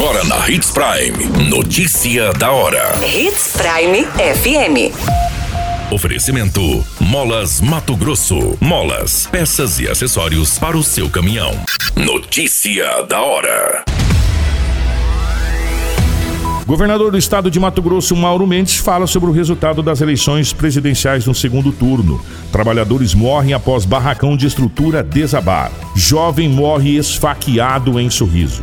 Agora na Hits Prime. Notícia da hora. Hits Prime FM. Oferecimento: Molas Mato Grosso. Molas, peças e acessórios para o seu caminhão. Notícia da hora. Governador do estado de Mato Grosso, Mauro Mendes, fala sobre o resultado das eleições presidenciais no segundo turno. Trabalhadores morrem após barracão de estrutura desabar. Jovem morre esfaqueado em sorriso.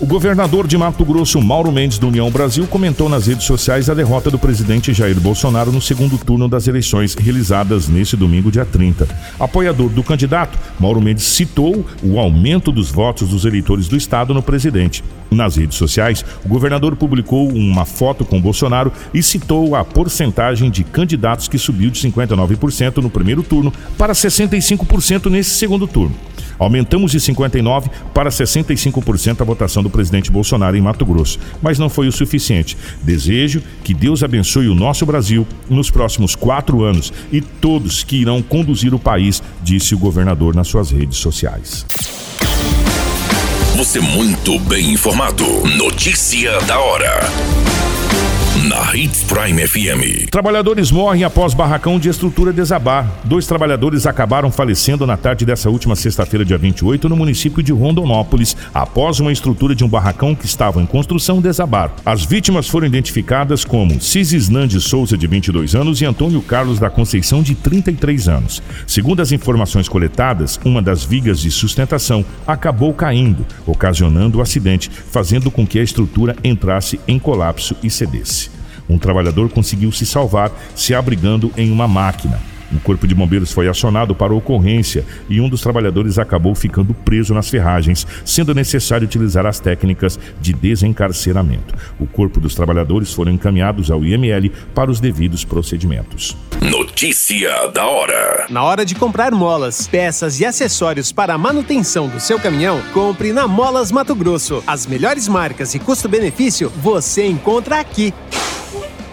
O governador de Mato Grosso, Mauro Mendes, do União Brasil, comentou nas redes sociais a derrota do presidente Jair Bolsonaro no segundo turno das eleições realizadas neste domingo, dia 30. Apoiador do candidato, Mauro Mendes citou o aumento dos votos dos eleitores do estado no presidente. Nas redes sociais, o governador publicou uma foto com Bolsonaro e citou a porcentagem de candidatos que subiu de 59% no primeiro turno para 65% nesse segundo turno. Aumentamos de 59% para 65% a votação do presidente Bolsonaro em Mato Grosso, mas não foi o suficiente. Desejo que Deus abençoe o nosso Brasil nos próximos quatro anos e todos que irão conduzir o país, disse o governador nas suas redes sociais. Você muito bem informado. Notícia da hora na Hits Prime FM. Trabalhadores morrem após barracão de estrutura desabar. Dois trabalhadores acabaram falecendo na tarde dessa última sexta-feira, dia 28, no município de Rondonópolis, após uma estrutura de um barracão que estava em construção desabar. As vítimas foram identificadas como Cisisnan de Souza, de 22 anos, e Antônio Carlos da Conceição, de 33 anos. Segundo as informações coletadas, uma das vigas de sustentação acabou caindo, ocasionando o acidente, fazendo com que a estrutura entrasse em colapso e cedesse. Um trabalhador conseguiu se salvar se abrigando em uma máquina. O corpo de bombeiros foi acionado para a ocorrência e um dos trabalhadores acabou ficando preso nas ferragens, sendo necessário utilizar as técnicas de desencarceramento. O corpo dos trabalhadores foram encaminhados ao IML para os devidos procedimentos. Notícia da hora. Na hora de comprar molas, peças e acessórios para a manutenção do seu caminhão, compre na Molas Mato Grosso. As melhores marcas e custo-benefício você encontra aqui.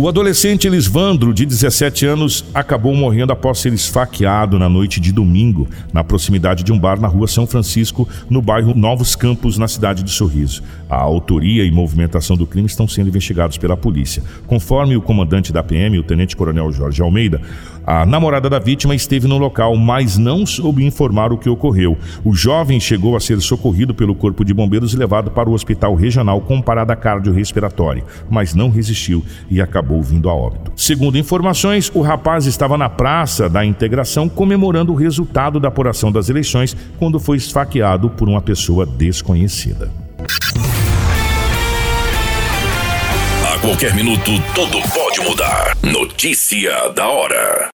O adolescente Elisvandro, de 17 anos, acabou morrendo após ser esfaqueado na noite de domingo, na proximidade de um bar na rua São Francisco, no bairro Novos Campos, na cidade de Sorriso. A autoria e movimentação do crime estão sendo investigados pela polícia. Conforme o comandante da PM, o tenente-coronel Jorge Almeida, a namorada da vítima esteve no local, mas não soube informar o que ocorreu. O jovem chegou a ser socorrido pelo Corpo de Bombeiros e levado para o Hospital Regional com parada cardiorrespiratória, mas não resistiu e acabou vindo a óbito. Segundo informações, o rapaz estava na Praça da Integração comemorando o resultado da apuração das eleições quando foi esfaqueado por uma pessoa desconhecida. A qualquer minuto, tudo pode mudar. Notícia da hora.